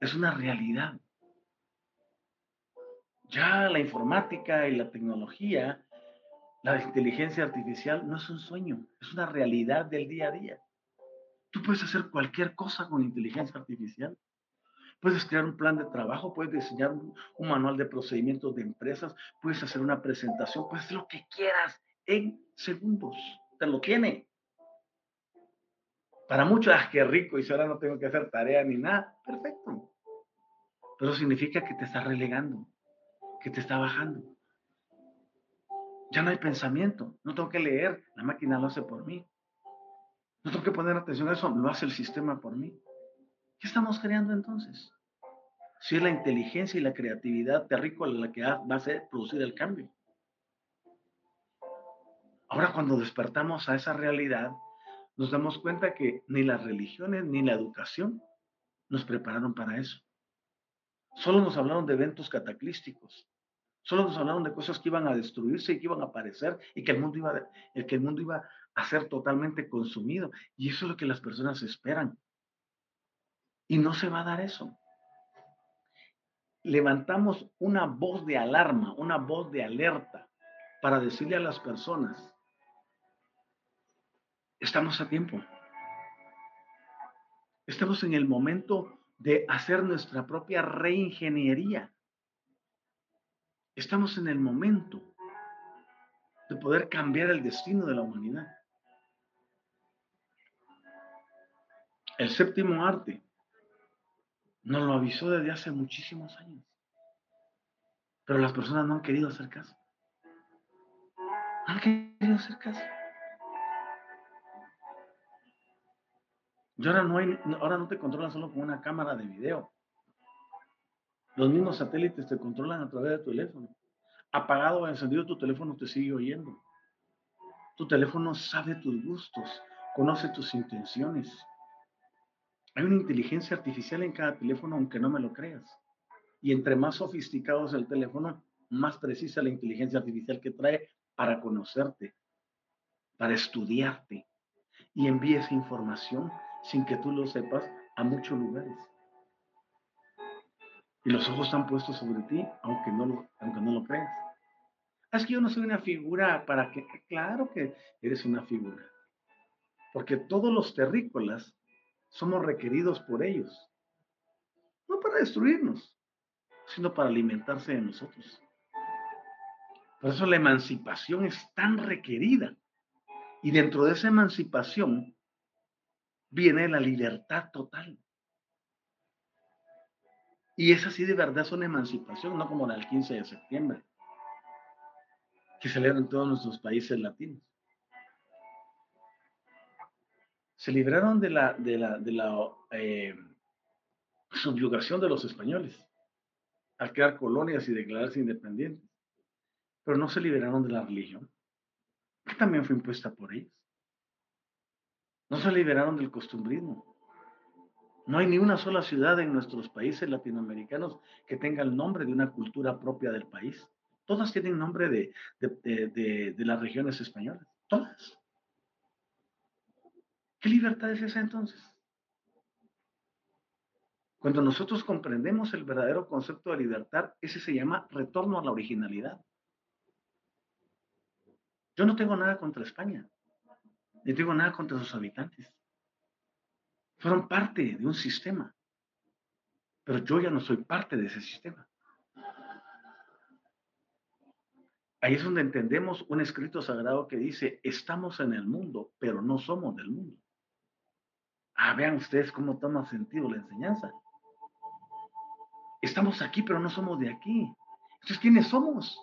es una realidad. Ya la informática y la tecnología la inteligencia artificial no es un sueño, es una realidad del día a día. Tú puedes hacer cualquier cosa con inteligencia artificial. Puedes crear un plan de trabajo, puedes diseñar un, manual de procedimientos de empresas, puedes hacer una presentación, puedes hacer lo que quieras en segundos. Te lo tiene. Para muchos, ah, qué rico, y si ahora no tengo que hacer tarea ni nada, perfecto. Pero significa que te está relegando, que te está bajando. Ya no hay pensamiento, no tengo que leer, la máquina lo hace por mí. No tengo que poner atención a eso, lo hace el sistema por mí. ¿Qué estamos creando entonces? si es la inteligencia y la creatividad terrícola la que va a producir el cambio. Ahora cuando despertamos a esa realidad, nos damos cuenta que ni las religiones ni la educación nos prepararon para eso. Solo nos hablaron de eventos cataclísticos. Solo nos hablaron de cosas que iban a destruirse y que iban a aparecer y que el mundo iba, el que el mundo iba a ser totalmente consumido. Y eso es lo que las personas esperan. Y no se va a dar eso. Levantamos una voz de alarma, una voz de alerta para decirle a las personas, estamos a tiempo. Estamos en el momento de hacer nuestra propia reingeniería. Estamos en el momento de poder cambiar el destino de la humanidad. El séptimo arte nos lo avisó desde hace muchísimos años. Pero las personas no han querido hacer caso. No han querido hacer caso. Y ahora no, hay, ahora no te controlan solo con una cámara de video. Los mismos satélites te controlan a través de tu teléfono. Apagado o encendido tu teléfono te sigue oyendo. Tu teléfono sabe tus gustos, conoce tus intenciones. Hay una inteligencia artificial en cada teléfono, aunque no me lo creas. Y entre más sofisticado es el teléfono, más precisa la inteligencia artificial que trae para conocerte, para estudiarte. Y envía esa información sin que tú lo sepas a muchos lugares. Y los ojos están puestos sobre ti, aunque no lo, aunque no lo creas. Ah, es que yo no soy una figura para que, claro que eres una figura. Porque todos los terrícolas somos requeridos por ellos. No para destruirnos, sino para alimentarse de nosotros. Por eso la emancipación es tan requerida. Y dentro de esa emancipación viene la libertad total. Y es así de verdad, es una emancipación, no como la del 15 de septiembre, que celebran todos nuestros países latinos. se libraron de la, de la, de la eh, subyugación de los españoles al crear colonias y declararse independientes, pero no se liberaron de la religión, que también fue impuesta por ellos. No se liberaron del costumbrismo. No hay ni una sola ciudad en nuestros países latinoamericanos que tenga el nombre de una cultura propia del país. Todas tienen nombre de, de, de las regiones españolas. Todas. ¿Qué libertad es esa entonces? Cuando nosotros comprendemos el verdadero concepto de libertad, ese se llama retorno a la originalidad. Yo no tengo nada contra España, ni tengo nada contra sus habitantes. Fueron parte de un sistema, pero yo ya no soy parte de ese sistema. Ahí es donde entendemos un escrito sagrado que dice, estamos en el mundo, pero no somos del mundo. Ah, vean ustedes cómo toma sentido la enseñanza. Estamos aquí, pero no somos de aquí. Entonces, ¿quiénes somos?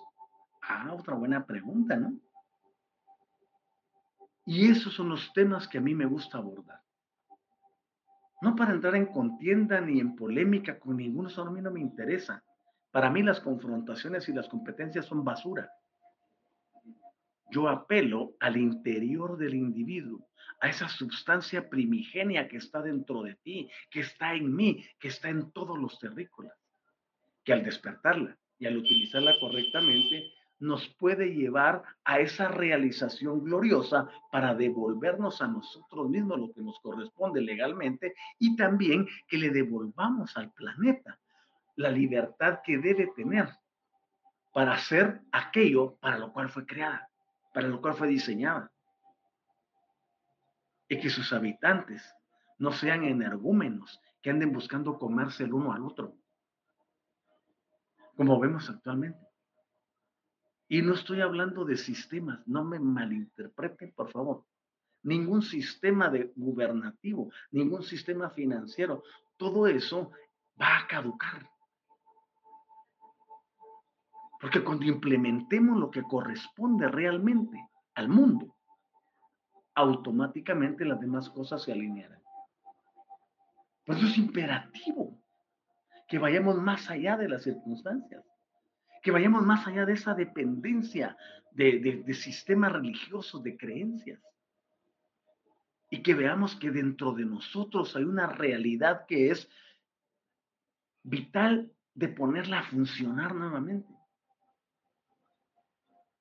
Ah, otra buena pregunta, ¿no? Y esos son los temas que a mí me gusta abordar. No para entrar en contienda ni en polémica con ninguno, eso a mí no me interesa. Para mí las confrontaciones y las competencias son basura. Yo apelo al interior del individuo, a esa sustancia primigenia que está dentro de ti, que está en mí, que está en todos los terrícolas, que al despertarla y al utilizarla correctamente, nos puede llevar a esa realización gloriosa para devolvernos a nosotros mismos lo que nos corresponde legalmente y también que le devolvamos al planeta la libertad que debe tener para hacer aquello para lo cual fue creada, para lo cual fue diseñada y que sus habitantes no sean energúmenos que anden buscando comerse el uno al otro, como vemos actualmente. Y no estoy hablando de sistemas, no me malinterpreten, por favor. Ningún sistema de gubernativo, ningún sistema financiero, todo eso va a caducar. Porque cuando implementemos lo que corresponde realmente al mundo, automáticamente las demás cosas se alinearán. Por eso es imperativo que vayamos más allá de las circunstancias, que vayamos más allá de esa dependencia de, sistemas religiosos, de creencias y que veamos que dentro de nosotros hay una realidad que es vital de ponerla a funcionar nuevamente.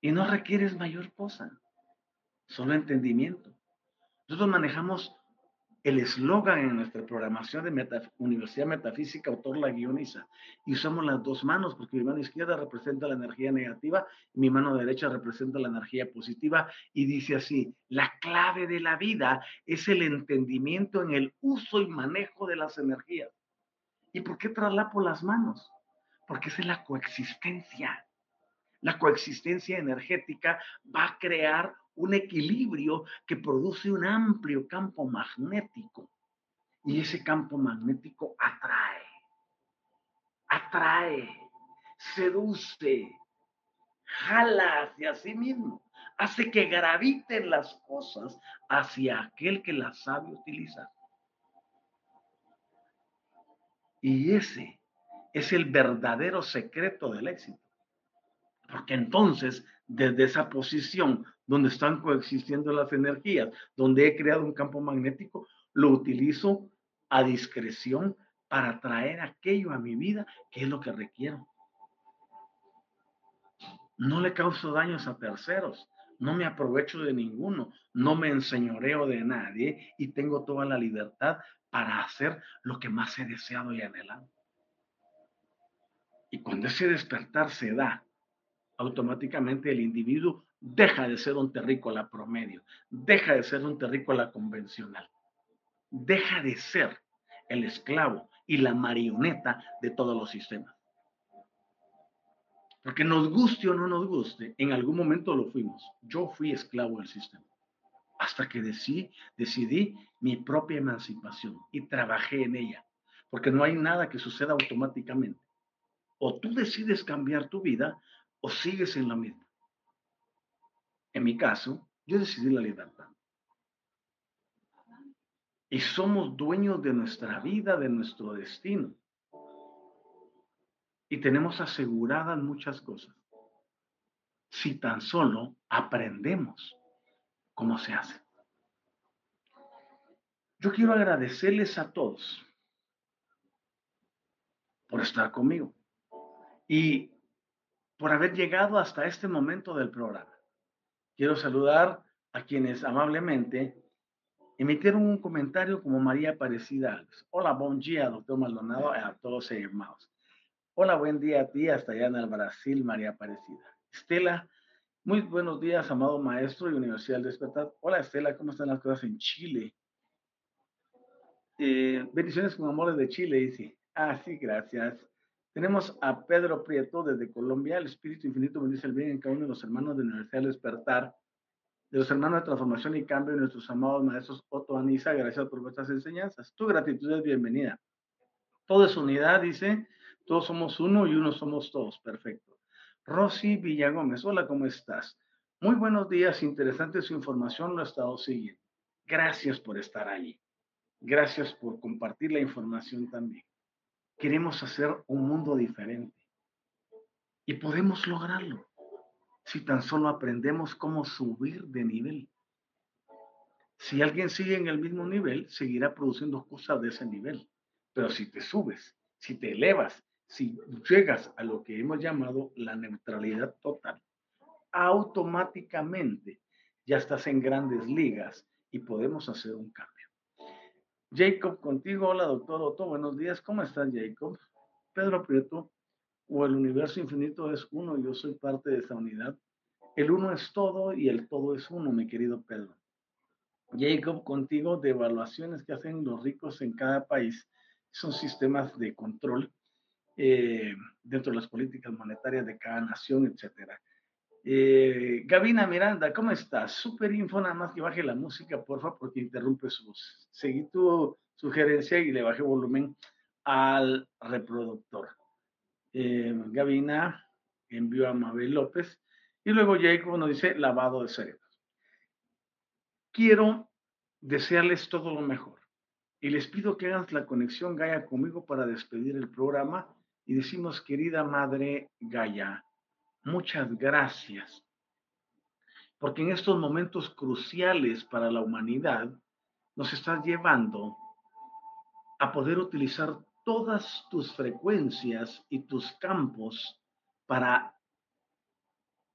Y no requieres mayor cosa, solo entendimiento. Nosotros manejamos el eslogan en nuestra programación de Universidad Metafísica, autor la guioniza, y usamos las dos manos, porque mi mano izquierda representa la energía negativa mi mano derecha representa la energía positiva, y dice así, la clave de la vida es el entendimiento en el uso y manejo de las energías. ¿Y por qué traslapo las manos? Porque es la coexistencia. La coexistencia energética va a crear un equilibrio que produce un amplio campo magnético. Y ese campo magnético atrae, atrae, seduce, jala hacia sí mismo, hace que graviten las cosas hacia aquel que las sabe utilizar. Y ese es el verdadero secreto del éxito. Porque entonces, desde esa posición donde están coexistiendo las energías, donde he creado un campo magnético, lo utilizo a discreción para traer aquello a mi vida que es lo que requiero. No le causo daños a terceros, no me aprovecho de ninguno, no me enseñoreo de nadie y tengo toda la libertad para hacer lo que más he deseado y anhelado. Y cuando ese despertar se da, automáticamente el individuo deja de ser un terrícola promedio, deja de ser un terrícola convencional, deja de ser el esclavo y la marioneta de todos los sistemas. Porque nos guste o no nos guste, en algún momento lo fuimos. Yo fui esclavo del sistema. Hasta que decidí, decidí mi propia emancipación y trabajé en ella. Porque no hay nada que suceda automáticamente. O tú decides cambiar tu vida o sigues en la misma. En mi caso, yo decidí la libertad. Y somos dueños de nuestra vida, de nuestro destino. Y tenemos aseguradas muchas cosas. Si tan solo aprendemos cómo se hace. Yo quiero agradecerles a todos por estar conmigo y por haber llegado hasta este momento del programa. Quiero saludar a quienes amablemente emitieron un comentario como María Aparecida Hola, buen día, doctor Maldonado, a todos hermanos. Hola, buen día a ti, hasta allá en el Brasil, María Aparecida. Estela, muy buenos días, amado maestro y Universidad del Despertar. Hola, Estela, ¿cómo están las cosas en Chile? Eh, bendiciones con amores de Chile, dice. Ah, sí, gracias. Tenemos a Pedro Prieto desde Colombia. El Espíritu Infinito bendice el bien en cada uno de los hermanos de la Universidad del Despertar, de los hermanos de Transformación y Cambio y nuestros amados maestros Otto Anisa. Gracias por vuestras enseñanzas. Tu gratitud es bienvenida. Todo es unidad, dice. Todos somos uno y uno somos todos. Perfecto. Rosy Villagómez. Hola, ¿cómo estás? Muy buenos días. Interesante su información. Lo he estado siguiendo. Gracias por estar allí. Gracias por compartir la información también. Queremos hacer un mundo diferente. Y podemos lograrlo si tan solo aprendemos cómo subir de nivel. Si alguien sigue en el mismo nivel, seguirá produciendo cosas de ese nivel. Pero si te subes, si te elevas, si llegas a lo que hemos llamado la neutralidad total, automáticamente ya estás en grandes ligas y podemos hacer un cambio. Jacob, contigo. Hola, doctor Otto. Buenos días. ¿Cómo estás, Jacob? Pedro Prieto, o el universo infinito es uno. Yo soy parte de esa unidad. El uno es todo y el todo es uno, mi querido Pedro. Jacob, contigo, de evaluaciones que hacen los ricos en cada país. Son sistemas de control eh, dentro de las políticas monetarias de cada nación, etcétera. Eh, Gabina Miranda, ¿cómo estás? Super info, nada más que baje la música, porfa, porque interrumpe su voz. Seguí tu sugerencia y le bajé volumen al reproductor. Eh, Gabina envió a Mabel López y luego Jacob nos dice lavado de cerebros. Quiero desearles todo lo mejor. Y les pido que hagan la conexión Gaia conmigo para despedir el programa y decimos, querida Madre Gaia, muchas gracias, porque en estos momentos cruciales para la humanidad nos estás llevando a poder utilizar todas tus frecuencias y tus campos para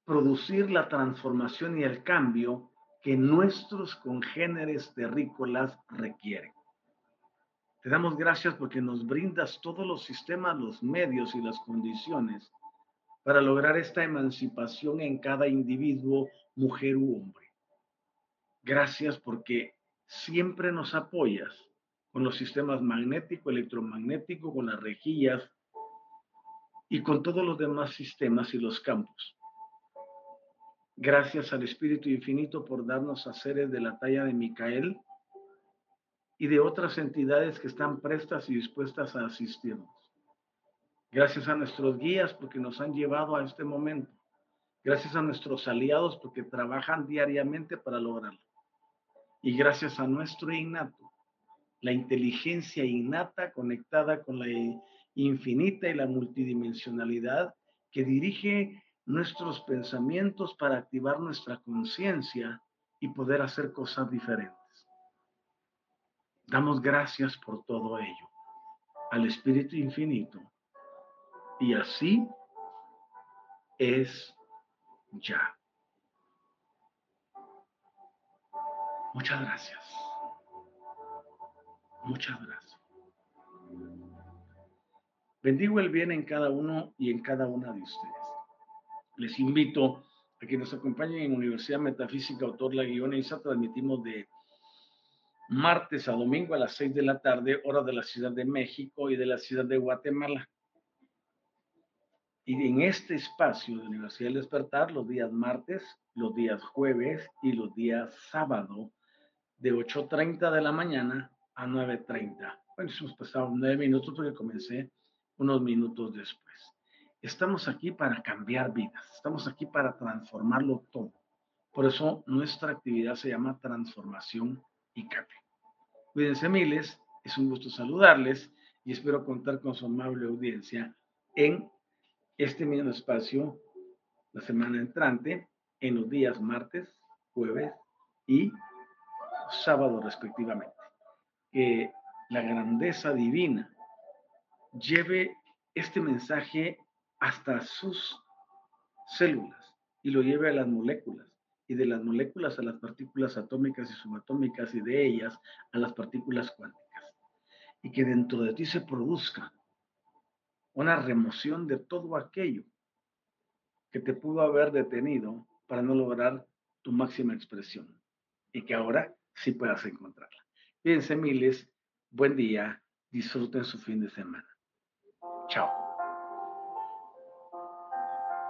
producir la transformación y el cambio que nuestros congéneres terrícolas requieren. Te damos gracias porque nos brindas todos los sistemas, los medios y las condiciones para lograr esta emancipación en cada individuo, mujer u hombre. Gracias porque siempre nos apoyas con los sistemas magnético, electromagnético, con las rejillas y con todos los demás sistemas y los campos. Gracias al Espíritu Infinito por darnos a seres de la talla de Micael, y de otras entidades que están prestas y dispuestas a asistirnos. Gracias a nuestros guías porque nos han llevado a este momento. Gracias a nuestros aliados porque trabajan diariamente para lograrlo. Y gracias a nuestro innato, la inteligencia innata conectada con la infinita y la multidimensionalidad que dirige nuestros pensamientos para activar nuestra conciencia y poder hacer cosas diferentes. Damos gracias por todo ello al Espíritu Infinito. Y así es ya. Muchas gracias. Muchas gracias. Bendigo el bien en cada uno y en cada una de ustedes. Les invito a que nos acompañen en Universidad Metafísica Autor La Guiona transmitimos de martes a domingo a las 6 de la tarde, hora de la Ciudad de México y de la Ciudad de Guatemala. Y en este espacio de Universidad del Despertar, los días martes, los días jueves y los días sábado, de 8.30 de la mañana a 9.30. Bueno, hemos pasado nueve minutos porque comencé unos minutos después. Estamos aquí para cambiar vidas, estamos aquí para transformarlo todo. Por eso nuestra actividad se llama transformación y cambio. Cuídense miles, es un gusto saludarles y espero contar con su amable audiencia en este mismo espacio la semana entrante, en los días martes, jueves y sábado respectivamente. Que la grandeza divina lleve este mensaje hasta sus células y lo lleve a las moléculas y de las moléculas a las partículas atómicas y subatómicas y de ellas a las partículas cuánticas. Y que dentro de ti se produzca una remoción de todo aquello que te pudo haber detenido para no lograr tu máxima expresión y que ahora sí puedas encontrarla. Fíjense miles, buen día, disfruten su fin de semana. Chao.